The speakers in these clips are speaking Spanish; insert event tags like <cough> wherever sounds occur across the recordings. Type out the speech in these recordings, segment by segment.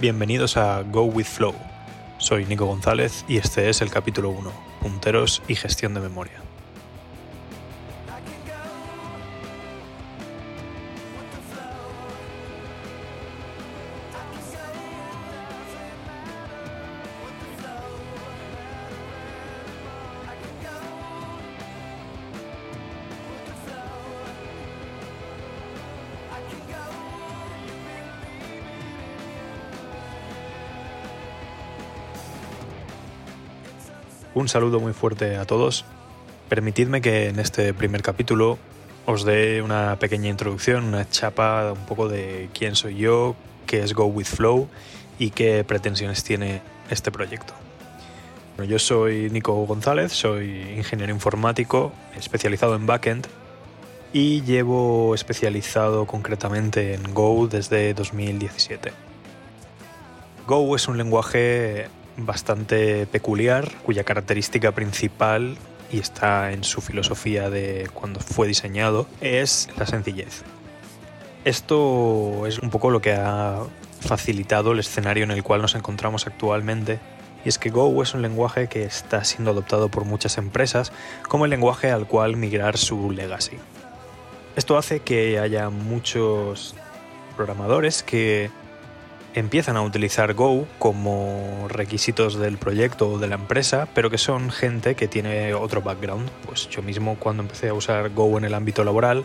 Bienvenidos a Go with Flow. Soy Nico González y este es el capítulo 1, punteros y gestión de memoria. Un saludo muy fuerte a todos. Permitidme que en este primer capítulo os dé una pequeña introducción, una chapa un poco de quién soy yo, qué es Go With Flow y qué pretensiones tiene este proyecto. yo soy Nico González, soy ingeniero informático especializado en backend y llevo especializado concretamente en Go desde 2017. Go es un lenguaje bastante peculiar, cuya característica principal, y está en su filosofía de cuando fue diseñado, es la sencillez. Esto es un poco lo que ha facilitado el escenario en el cual nos encontramos actualmente, y es que Go es un lenguaje que está siendo adoptado por muchas empresas como el lenguaje al cual migrar su legacy. Esto hace que haya muchos programadores que empiezan a utilizar Go como requisitos del proyecto o de la empresa, pero que son gente que tiene otro background. Pues yo mismo cuando empecé a usar Go en el ámbito laboral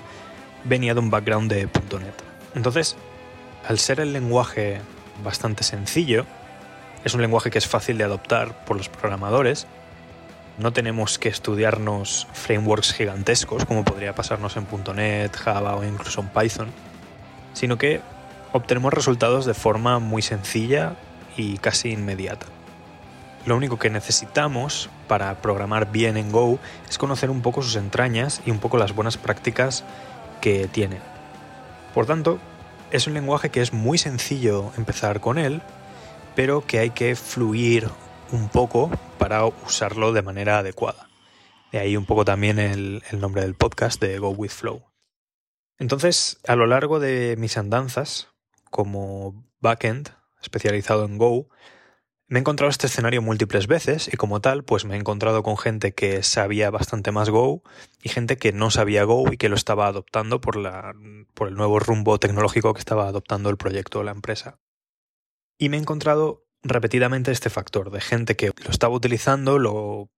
venía de un background de .NET. Entonces, al ser el lenguaje bastante sencillo, es un lenguaje que es fácil de adoptar por los programadores. No tenemos que estudiarnos frameworks gigantescos como podría pasarnos en .NET, Java o incluso en Python, sino que obtenemos resultados de forma muy sencilla y casi inmediata. Lo único que necesitamos para programar bien en Go es conocer un poco sus entrañas y un poco las buenas prácticas que tiene. Por tanto, es un lenguaje que es muy sencillo empezar con él, pero que hay que fluir un poco para usarlo de manera adecuada. De ahí un poco también el, el nombre del podcast de Go with Flow. Entonces, a lo largo de mis andanzas, como backend especializado en Go, me he encontrado este escenario múltiples veces y como tal, pues me he encontrado con gente que sabía bastante más Go y gente que no sabía Go y que lo estaba adoptando por, la, por el nuevo rumbo tecnológico que estaba adoptando el proyecto o la empresa. Y me he encontrado repetidamente este factor de gente que lo estaba utilizando, lo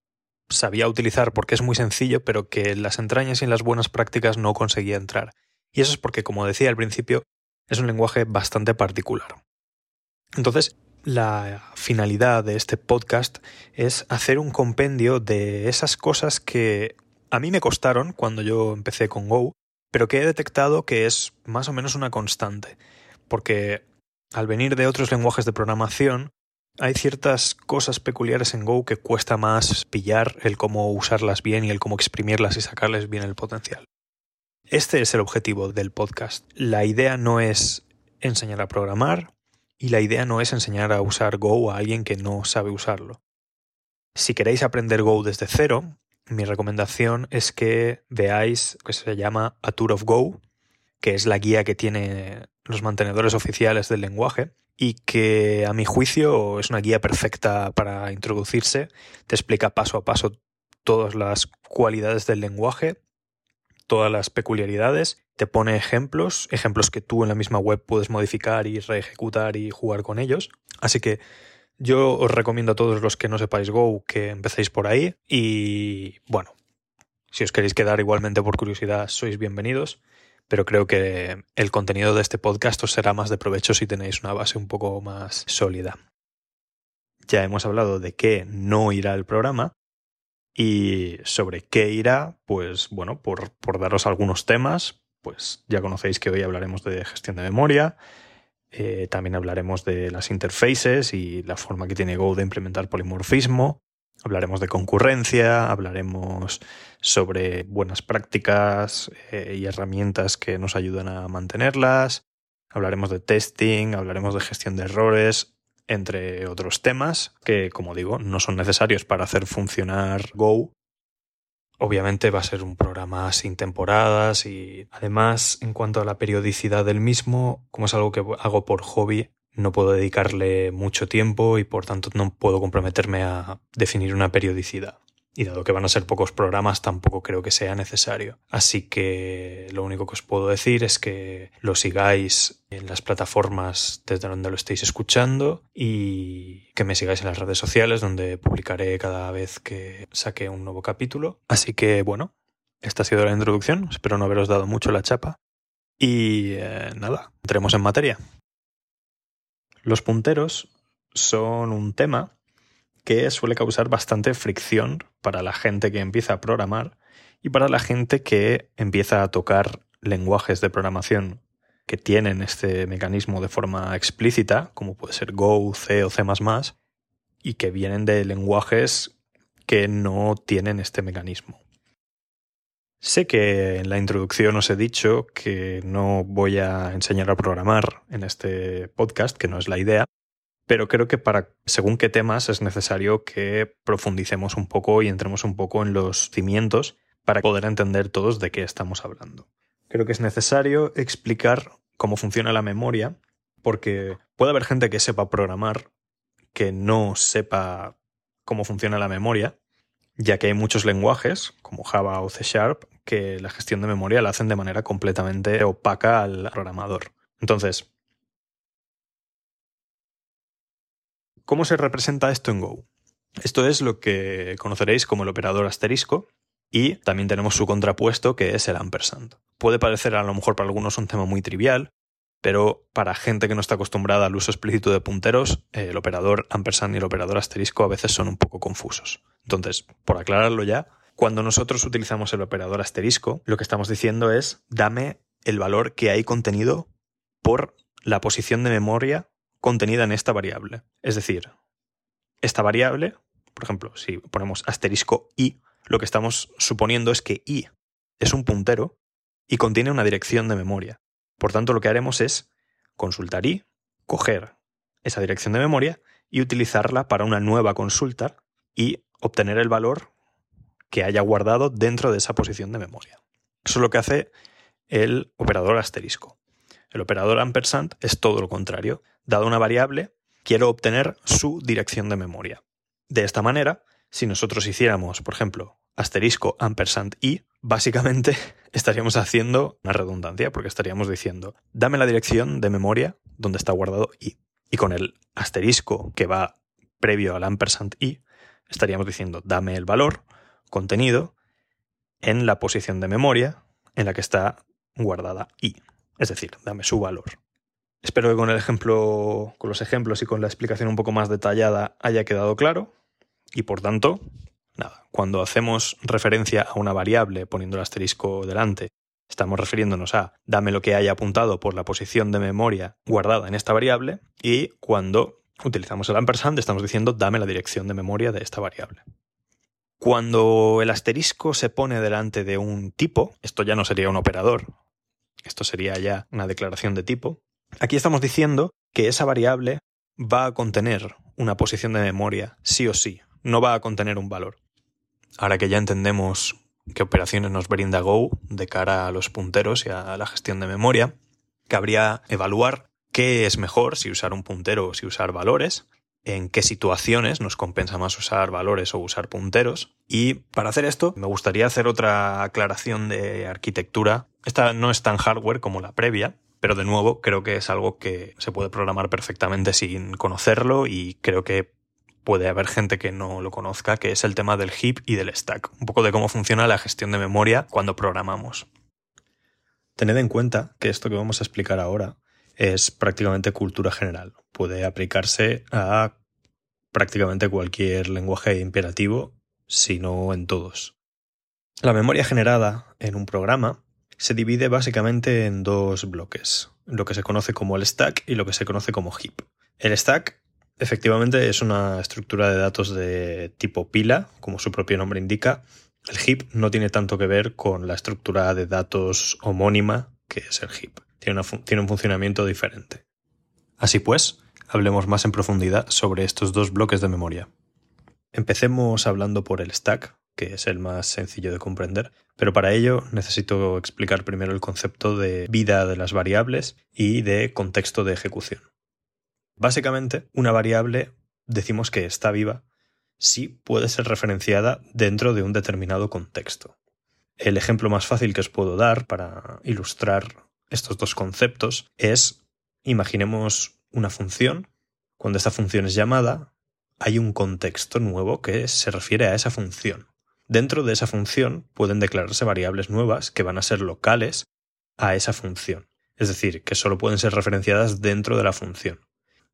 sabía utilizar porque es muy sencillo, pero que en las entrañas y en las buenas prácticas no conseguía entrar. Y eso es porque, como decía al principio, es un lenguaje bastante particular. Entonces, la finalidad de este podcast es hacer un compendio de esas cosas que a mí me costaron cuando yo empecé con Go, pero que he detectado que es más o menos una constante, porque al venir de otros lenguajes de programación, hay ciertas cosas peculiares en Go que cuesta más pillar el cómo usarlas bien y el cómo exprimirlas y sacarles bien el potencial. Este es el objetivo del podcast. La idea no es enseñar a programar y la idea no es enseñar a usar Go a alguien que no sabe usarlo. Si queréis aprender Go desde cero, mi recomendación es que veáis que se llama A Tour of Go, que es la guía que tiene los mantenedores oficiales del lenguaje y que a mi juicio es una guía perfecta para introducirse, te explica paso a paso todas las cualidades del lenguaje todas las peculiaridades, te pone ejemplos, ejemplos que tú en la misma web puedes modificar y reejecutar y jugar con ellos. Así que yo os recomiendo a todos los que no sepáis Go que empecéis por ahí y bueno, si os queréis quedar igualmente por curiosidad sois bienvenidos, pero creo que el contenido de este podcast os será más de provecho si tenéis una base un poco más sólida. Ya hemos hablado de qué no irá el programa, y sobre qué irá, pues bueno, por, por daros algunos temas, pues ya conocéis que hoy hablaremos de gestión de memoria, eh, también hablaremos de las interfaces y la forma que tiene Go de implementar polimorfismo. Hablaremos de concurrencia, hablaremos sobre buenas prácticas eh, y herramientas que nos ayudan a mantenerlas. Hablaremos de testing, hablaremos de gestión de errores, entre otros temas que, como digo, no son necesarios para hacer funcionar Go. Obviamente va a ser un programa sin temporadas y además en cuanto a la periodicidad del mismo, como es algo que hago por hobby, no puedo dedicarle mucho tiempo y por tanto no puedo comprometerme a definir una periodicidad. Y dado que van a ser pocos programas, tampoco creo que sea necesario. Así que lo único que os puedo decir es que lo sigáis en las plataformas desde donde lo estéis escuchando y que me sigáis en las redes sociales donde publicaré cada vez que saque un nuevo capítulo. Así que bueno, esta ha sido la introducción. Espero no haberos dado mucho la chapa. Y eh, nada, entremos en materia. Los punteros son un tema que suele causar bastante fricción para la gente que empieza a programar y para la gente que empieza a tocar lenguajes de programación que tienen este mecanismo de forma explícita, como puede ser Go, C o C ⁇ y que vienen de lenguajes que no tienen este mecanismo. Sé que en la introducción os he dicho que no voy a enseñar a programar en este podcast, que no es la idea, pero creo que para según qué temas es necesario que profundicemos un poco y entremos un poco en los cimientos para poder entender todos de qué estamos hablando. Creo que es necesario explicar cómo funciona la memoria, porque puede haber gente que sepa programar que no sepa cómo funciona la memoria, ya que hay muchos lenguajes, como Java o C Sharp, que la gestión de memoria la hacen de manera completamente opaca al programador. Entonces, ¿Cómo se representa esto en Go? Esto es lo que conoceréis como el operador asterisco y también tenemos su contrapuesto que es el ampersand. Puede parecer a lo mejor para algunos un tema muy trivial, pero para gente que no está acostumbrada al uso explícito de punteros, el operador ampersand y el operador asterisco a veces son un poco confusos. Entonces, por aclararlo ya, cuando nosotros utilizamos el operador asterisco, lo que estamos diciendo es dame el valor que hay contenido por la posición de memoria contenida en esta variable. Es decir, esta variable, por ejemplo, si ponemos asterisco i, lo que estamos suponiendo es que i es un puntero y contiene una dirección de memoria. Por tanto, lo que haremos es consultar i, coger esa dirección de memoria y utilizarla para una nueva consulta y obtener el valor que haya guardado dentro de esa posición de memoria. Eso es lo que hace el operador asterisco. El operador ampersand es todo lo contrario. Dado una variable, quiero obtener su dirección de memoria. De esta manera, si nosotros hiciéramos, por ejemplo, asterisco ampersand i, básicamente <laughs> estaríamos haciendo una redundancia, porque estaríamos diciendo, dame la dirección de memoria donde está guardado i. Y con el asterisco que va previo al ampersand i, estaríamos diciendo, dame el valor contenido en la posición de memoria en la que está guardada i. Es decir, dame su valor. Espero que con el ejemplo, con los ejemplos y con la explicación un poco más detallada haya quedado claro. Y por tanto, nada, cuando hacemos referencia a una variable poniendo el asterisco delante, estamos refiriéndonos a dame lo que haya apuntado por la posición de memoria guardada en esta variable y cuando utilizamos el ampersand estamos diciendo dame la dirección de memoria de esta variable. Cuando el asterisco se pone delante de un tipo, esto ya no sería un operador, esto sería ya una declaración de tipo, aquí estamos diciendo que esa variable va a contener una posición de memoria, sí o sí, no va a contener un valor. Ahora que ya entendemos qué operaciones nos brinda Go de cara a los punteros y a la gestión de memoria, cabría evaluar qué es mejor, si usar un puntero o si usar valores, en qué situaciones nos compensa más usar valores o usar punteros. Y para hacer esto, me gustaría hacer otra aclaración de arquitectura. Esta no es tan hardware como la previa, pero de nuevo creo que es algo que se puede programar perfectamente sin conocerlo y creo que puede haber gente que no lo conozca, que es el tema del heap y del stack. Un poco de cómo funciona la gestión de memoria cuando programamos. Tened en cuenta que esto que vamos a explicar ahora es prácticamente cultura general. Puede aplicarse a prácticamente cualquier lenguaje imperativo, si no en todos. La memoria generada en un programa se divide básicamente en dos bloques, lo que se conoce como el stack y lo que se conoce como heap. El stack efectivamente es una estructura de datos de tipo pila, como su propio nombre indica. El heap no tiene tanto que ver con la estructura de datos homónima que es el heap tiene, un funcionamiento diferente. Así pues, hablemos más en profundidad sobre estos dos bloques de memoria. Empecemos hablando por el stack, que es el más sencillo de comprender, pero para ello necesito explicar primero el concepto de vida de las variables y de contexto de ejecución. Básicamente, una variable decimos que está viva si puede ser referenciada dentro de un determinado contexto. El ejemplo más fácil que os puedo dar para ilustrar estos dos conceptos es, imaginemos una función. Cuando esta función es llamada, hay un contexto nuevo que se refiere a esa función. Dentro de esa función pueden declararse variables nuevas que van a ser locales a esa función, es decir, que solo pueden ser referenciadas dentro de la función.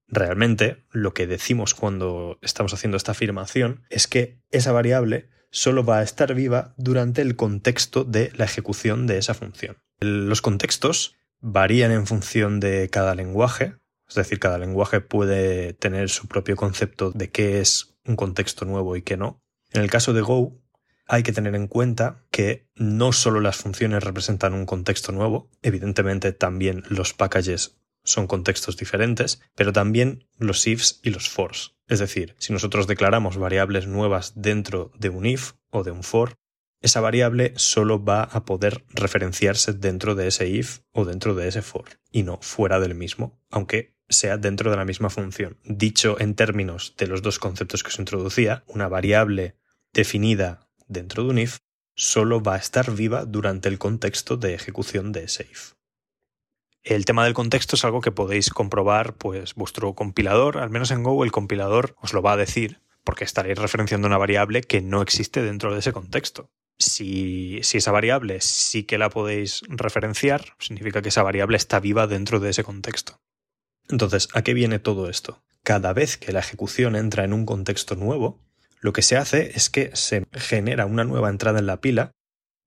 Realmente, lo que decimos cuando estamos haciendo esta afirmación es que esa variable solo va a estar viva durante el contexto de la ejecución de esa función. Los contextos varían en función de cada lenguaje, es decir, cada lenguaje puede tener su propio concepto de qué es un contexto nuevo y qué no. En el caso de Go, hay que tener en cuenta que no solo las funciones representan un contexto nuevo, evidentemente también los packages son contextos diferentes, pero también los ifs y los fors. Es decir, si nosotros declaramos variables nuevas dentro de un if o de un for, esa variable solo va a poder referenciarse dentro de ese if o dentro de ese for, y no fuera del mismo, aunque sea dentro de la misma función. Dicho en términos de los dos conceptos que se introducía, una variable definida dentro de un if solo va a estar viva durante el contexto de ejecución de ese if. El tema del contexto es algo que podéis comprobar, pues vuestro compilador, al menos en Go, el compilador os lo va a decir, porque estaréis referenciando una variable que no existe dentro de ese contexto. Si, si, esa variable sí que la podéis referenciar, significa que esa variable está viva dentro de ese contexto. Entonces, ¿a qué viene todo esto? Cada vez que la ejecución entra en un contexto nuevo, lo que se hace es que se genera una nueva entrada en la pila.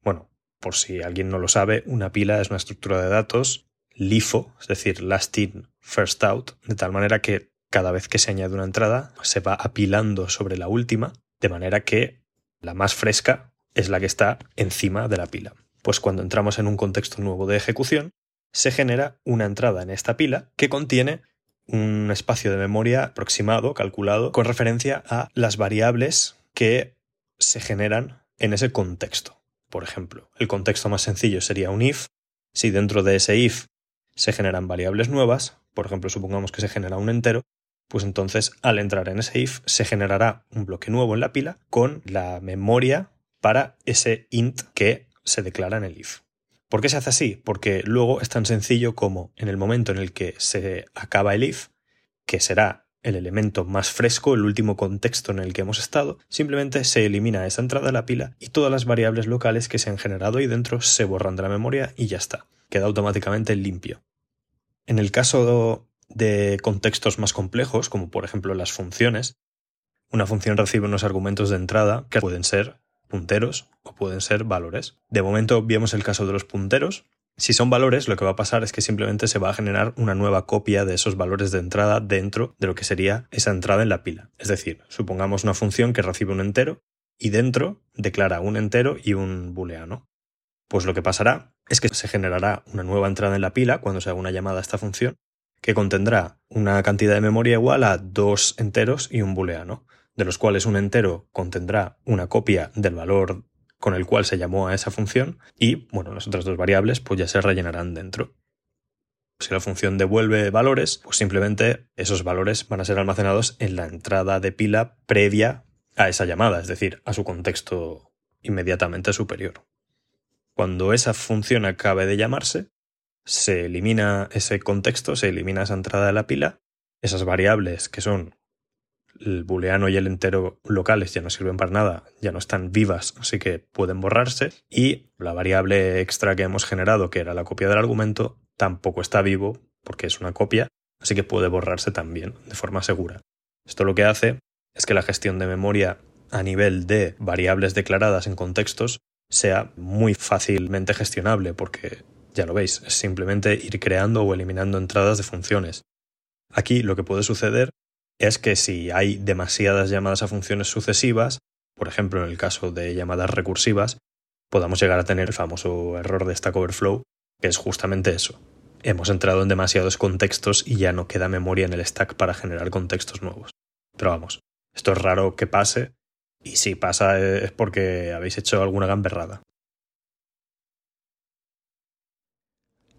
Bueno, por si alguien no lo sabe, una pila es una estructura de datos LIFO, es decir, last in, first out, de tal manera que cada vez que se añade una entrada se va apilando sobre la última, de manera que la más fresca es la que está encima de la pila. Pues cuando entramos en un contexto nuevo de ejecución, se genera una entrada en esta pila que contiene un espacio de memoria aproximado, calculado, con referencia a las variables que se generan en ese contexto. Por ejemplo, el contexto más sencillo sería un if. Si dentro de ese if se generan variables nuevas, por ejemplo, supongamos que se genera un entero, pues entonces al entrar en ese if se generará un bloque nuevo en la pila con la memoria para ese int que se declara en el if. ¿Por qué se hace así? Porque luego es tan sencillo como en el momento en el que se acaba el if, que será el elemento más fresco, el último contexto en el que hemos estado, simplemente se elimina esa entrada a la pila y todas las variables locales que se han generado ahí dentro se borran de la memoria y ya está. Queda automáticamente limpio. En el caso de contextos más complejos, como por ejemplo las funciones, una función recibe unos argumentos de entrada que pueden ser punteros o pueden ser valores. De momento vemos el caso de los punteros. Si son valores, lo que va a pasar es que simplemente se va a generar una nueva copia de esos valores de entrada dentro de lo que sería esa entrada en la pila. Es decir, supongamos una función que recibe un entero y dentro declara un entero y un booleano. Pues lo que pasará es que se generará una nueva entrada en la pila cuando se haga una llamada a esta función que contendrá una cantidad de memoria igual a dos enteros y un booleano de los cuales un entero contendrá una copia del valor con el cual se llamó a esa función y, bueno, las otras dos variables pues ya se rellenarán dentro. Si la función devuelve valores, pues simplemente esos valores van a ser almacenados en la entrada de pila previa a esa llamada, es decir, a su contexto inmediatamente superior. Cuando esa función acabe de llamarse, se elimina ese contexto, se elimina esa entrada de la pila, esas variables que son el booleano y el entero locales ya no sirven para nada, ya no están vivas, así que pueden borrarse. Y la variable extra que hemos generado, que era la copia del argumento, tampoco está vivo porque es una copia, así que puede borrarse también de forma segura. Esto lo que hace es que la gestión de memoria a nivel de variables declaradas en contextos sea muy fácilmente gestionable porque ya lo veis, es simplemente ir creando o eliminando entradas de funciones. Aquí lo que puede suceder es que si hay demasiadas llamadas a funciones sucesivas, por ejemplo en el caso de llamadas recursivas, podamos llegar a tener el famoso error de Stack Overflow, que es justamente eso. Hemos entrado en demasiados contextos y ya no queda memoria en el stack para generar contextos nuevos. Pero vamos, esto es raro que pase, y si pasa es porque habéis hecho alguna gamberrada.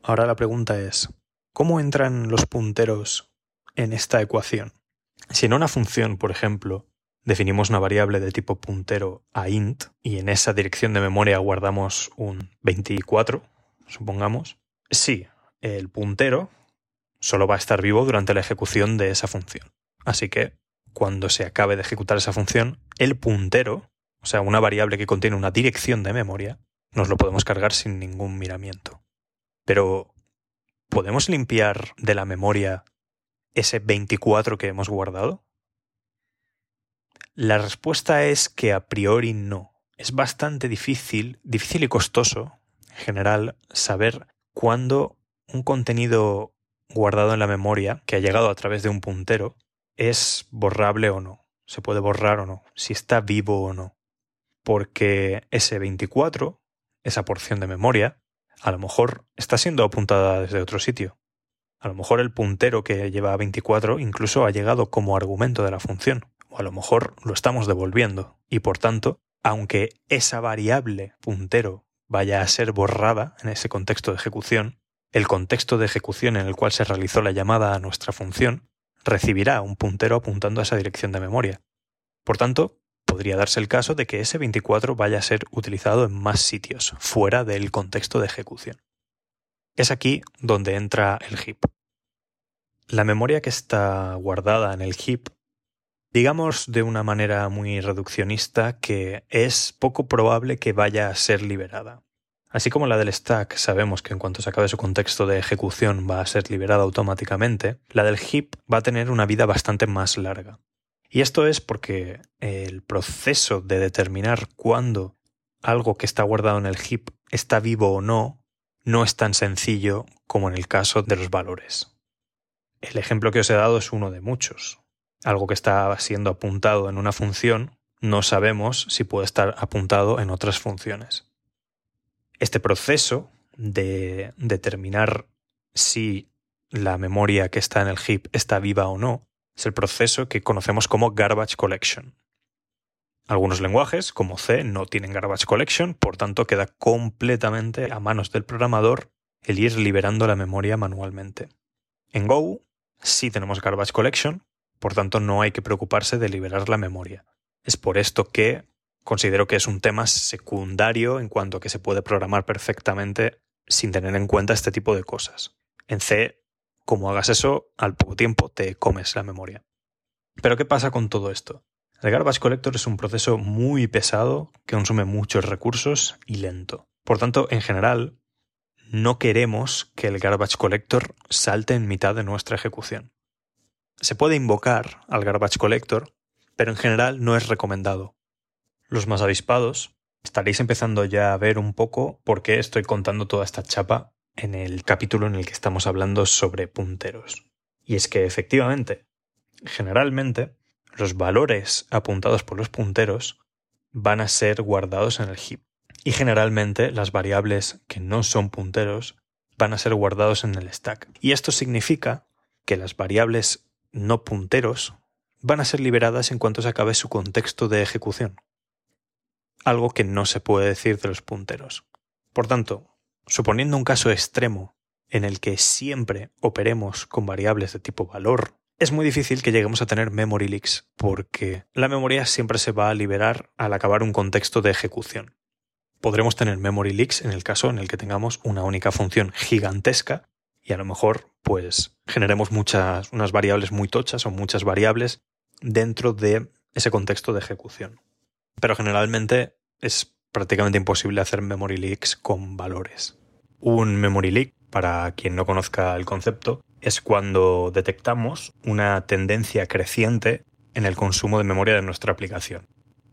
Ahora la pregunta es, ¿cómo entran los punteros en esta ecuación. Si en una función, por ejemplo, definimos una variable de tipo puntero a int y en esa dirección de memoria guardamos un 24, supongamos, sí, el puntero solo va a estar vivo durante la ejecución de esa función. Así que cuando se acabe de ejecutar esa función, el puntero, o sea, una variable que contiene una dirección de memoria, nos lo podemos cargar sin ningún miramiento. Pero, ¿podemos limpiar de la memoria ese 24 que hemos guardado? La respuesta es que a priori no. Es bastante difícil, difícil y costoso, en general, saber cuándo un contenido guardado en la memoria, que ha llegado a través de un puntero, es borrable o no. Se puede borrar o no, si está vivo o no. Porque ese 24, esa porción de memoria, a lo mejor está siendo apuntada desde otro sitio. A lo mejor el puntero que lleva a 24 incluso ha llegado como argumento de la función o a lo mejor lo estamos devolviendo, y por tanto, aunque esa variable puntero vaya a ser borrada en ese contexto de ejecución, el contexto de ejecución en el cual se realizó la llamada a nuestra función recibirá un puntero apuntando a esa dirección de memoria. Por tanto, podría darse el caso de que ese 24 vaya a ser utilizado en más sitios, fuera del contexto de ejecución. Es aquí donde entra el heap. La memoria que está guardada en el heap digamos de una manera muy reduccionista que es poco probable que vaya a ser liberada. Así como la del stack sabemos que en cuanto se acabe su contexto de ejecución va a ser liberada automáticamente, la del heap va a tener una vida bastante más larga. Y esto es porque el proceso de determinar cuándo algo que está guardado en el heap está vivo o no no es tan sencillo como en el caso de los valores. El ejemplo que os he dado es uno de muchos algo que está siendo apuntado en una función, no sabemos si puede estar apuntado en otras funciones. Este proceso de determinar si la memoria que está en el heap está viva o no es el proceso que conocemos como garbage collection. Algunos lenguajes, como C, no tienen garbage collection, por tanto queda completamente a manos del programador el ir liberando la memoria manualmente. En Go sí tenemos garbage collection, por tanto, no hay que preocuparse de liberar la memoria. Es por esto que considero que es un tema secundario en cuanto a que se puede programar perfectamente sin tener en cuenta este tipo de cosas. En C, como hagas eso, al poco tiempo te comes la memoria. Pero ¿qué pasa con todo esto? El garbage collector es un proceso muy pesado que consume muchos recursos y lento. Por tanto, en general, no queremos que el garbage collector salte en mitad de nuestra ejecución. Se puede invocar al garbage collector, pero en general no es recomendado. Los más avispados estaréis empezando ya a ver un poco por qué estoy contando toda esta chapa en el capítulo en el que estamos hablando sobre punteros. Y es que efectivamente, generalmente, los valores apuntados por los punteros van a ser guardados en el heap. Y generalmente las variables que no son punteros van a ser guardados en el stack. Y esto significa que las variables no punteros van a ser liberadas en cuanto se acabe su contexto de ejecución. Algo que no se puede decir de los punteros. Por tanto, suponiendo un caso extremo en el que siempre operemos con variables de tipo valor, es muy difícil que lleguemos a tener memory leaks porque la memoria siempre se va a liberar al acabar un contexto de ejecución. Podremos tener memory leaks en el caso en el que tengamos una única función gigantesca y a lo mejor pues generemos muchas, unas variables muy tochas o muchas variables dentro de ese contexto de ejecución. Pero generalmente es prácticamente imposible hacer memory leaks con valores. Un memory leak, para quien no conozca el concepto, es cuando detectamos una tendencia creciente en el consumo de memoria de nuestra aplicación.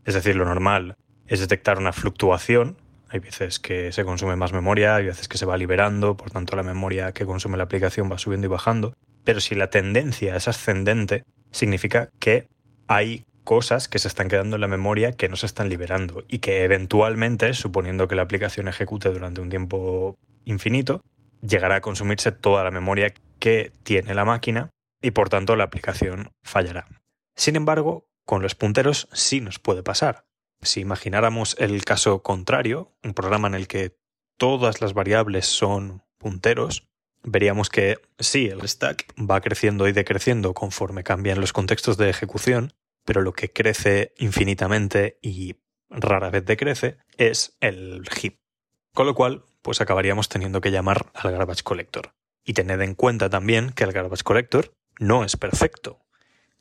Es decir, lo normal es detectar una fluctuación hay veces que se consume más memoria, hay veces que se va liberando, por tanto la memoria que consume la aplicación va subiendo y bajando. Pero si la tendencia es ascendente, significa que hay cosas que se están quedando en la memoria que no se están liberando y que eventualmente, suponiendo que la aplicación ejecute durante un tiempo infinito, llegará a consumirse toda la memoria que tiene la máquina y por tanto la aplicación fallará. Sin embargo, con los punteros sí nos puede pasar. Si imagináramos el caso contrario, un programa en el que todas las variables son punteros, veríamos que sí, el stack va creciendo y decreciendo conforme cambian los contextos de ejecución, pero lo que crece infinitamente y rara vez decrece es el heap. Con lo cual, pues acabaríamos teniendo que llamar al garbage collector. Y tened en cuenta también que el garbage collector no es perfecto.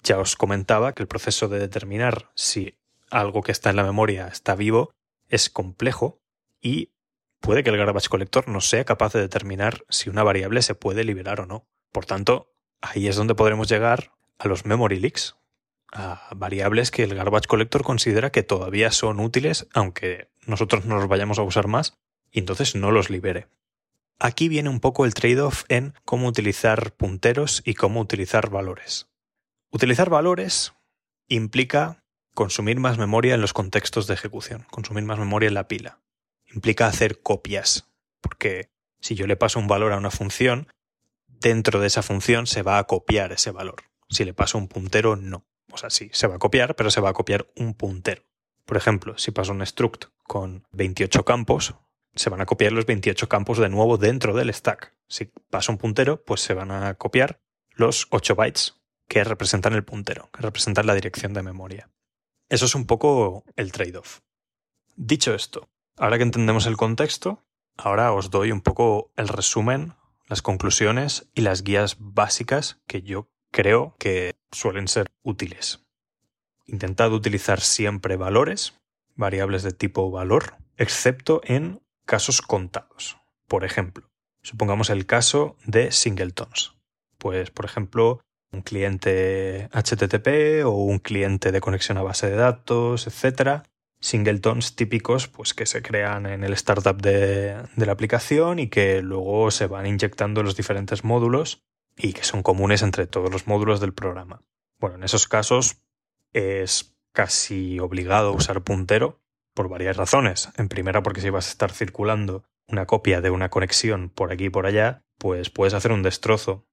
Ya os comentaba que el proceso de determinar si algo que está en la memoria está vivo es complejo y puede que el garbage collector no sea capaz de determinar si una variable se puede liberar o no. Por tanto, ahí es donde podremos llegar a los memory leaks, a variables que el garbage collector considera que todavía son útiles, aunque nosotros no los vayamos a usar más, y entonces no los libere. Aquí viene un poco el trade-off en cómo utilizar punteros y cómo utilizar valores. Utilizar valores implica consumir más memoria en los contextos de ejecución, consumir más memoria en la pila. Implica hacer copias, porque si yo le paso un valor a una función, dentro de esa función se va a copiar ese valor. Si le paso un puntero, no. O sea, sí, se va a copiar, pero se va a copiar un puntero. Por ejemplo, si paso un struct con 28 campos, se van a copiar los 28 campos de nuevo dentro del stack. Si paso un puntero, pues se van a copiar los 8 bytes que representan el puntero, que representan la dirección de memoria. Eso es un poco el trade-off. Dicho esto, ahora que entendemos el contexto, ahora os doy un poco el resumen, las conclusiones y las guías básicas que yo creo que suelen ser útiles. Intentad utilizar siempre valores, variables de tipo valor, excepto en casos contados. Por ejemplo, supongamos el caso de singletons. Pues, por ejemplo, un cliente HTTP o un cliente de conexión a base de datos, etc. Singletons típicos pues, que se crean en el startup de, de la aplicación y que luego se van inyectando en los diferentes módulos y que son comunes entre todos los módulos del programa. Bueno, en esos casos es casi obligado usar puntero por varias razones. En primera, porque si vas a estar circulando una copia de una conexión por aquí y por allá, pues puedes hacer un destrozo.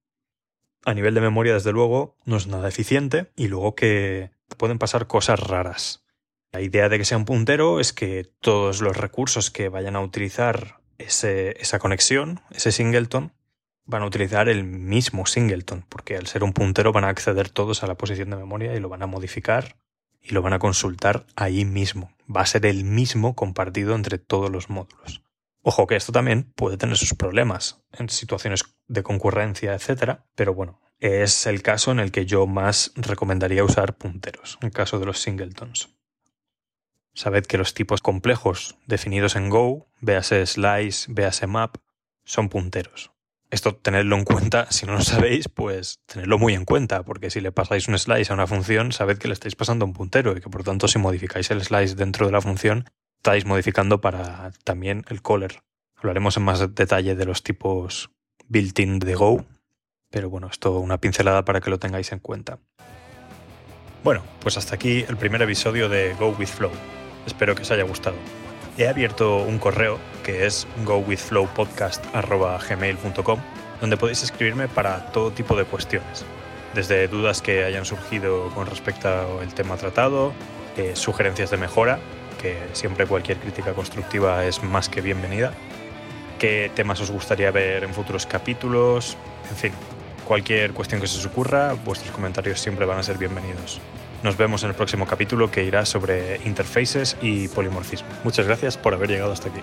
A nivel de memoria, desde luego, no es nada eficiente y luego que pueden pasar cosas raras. La idea de que sea un puntero es que todos los recursos que vayan a utilizar esa conexión, ese singleton, van a utilizar el mismo singleton, porque al ser un puntero van a acceder todos a la posición de memoria y lo van a modificar y lo van a consultar ahí mismo. Va a ser el mismo compartido entre todos los módulos. Ojo que esto también puede tener sus problemas en situaciones de concurrencia, etcétera, pero bueno, es el caso en el que yo más recomendaría usar punteros, en caso de los singletons. Sabed que los tipos complejos definidos en Go, véase slice, véase map, son punteros. Esto tenedlo en cuenta, <laughs> si no lo sabéis, pues tenedlo muy en cuenta, porque si le pasáis un slice a una función, sabed que le estáis pasando un puntero y que por tanto si modificáis el slice dentro de la función, estáis modificando para también el caller. Hablaremos en más detalle de los tipos built-in de Go, pero bueno, esto una pincelada para que lo tengáis en cuenta. Bueno, pues hasta aquí el primer episodio de Go with Flow. Espero que os haya gustado he abierto un correo que es gowithflowpodcast.gmail.com donde podéis escribirme para todo tipo de cuestiones, desde dudas que hayan surgido con respecto al tema tratado, eh, sugerencias de mejora, que siempre cualquier crítica constructiva es más que bienvenida, qué temas os gustaría ver en futuros capítulos, en fin, cualquier cuestión que se os ocurra, vuestros comentarios siempre van a ser bienvenidos. Nos vemos en el próximo capítulo que irá sobre interfaces y polimorfismo. Muchas gracias por haber llegado hasta aquí.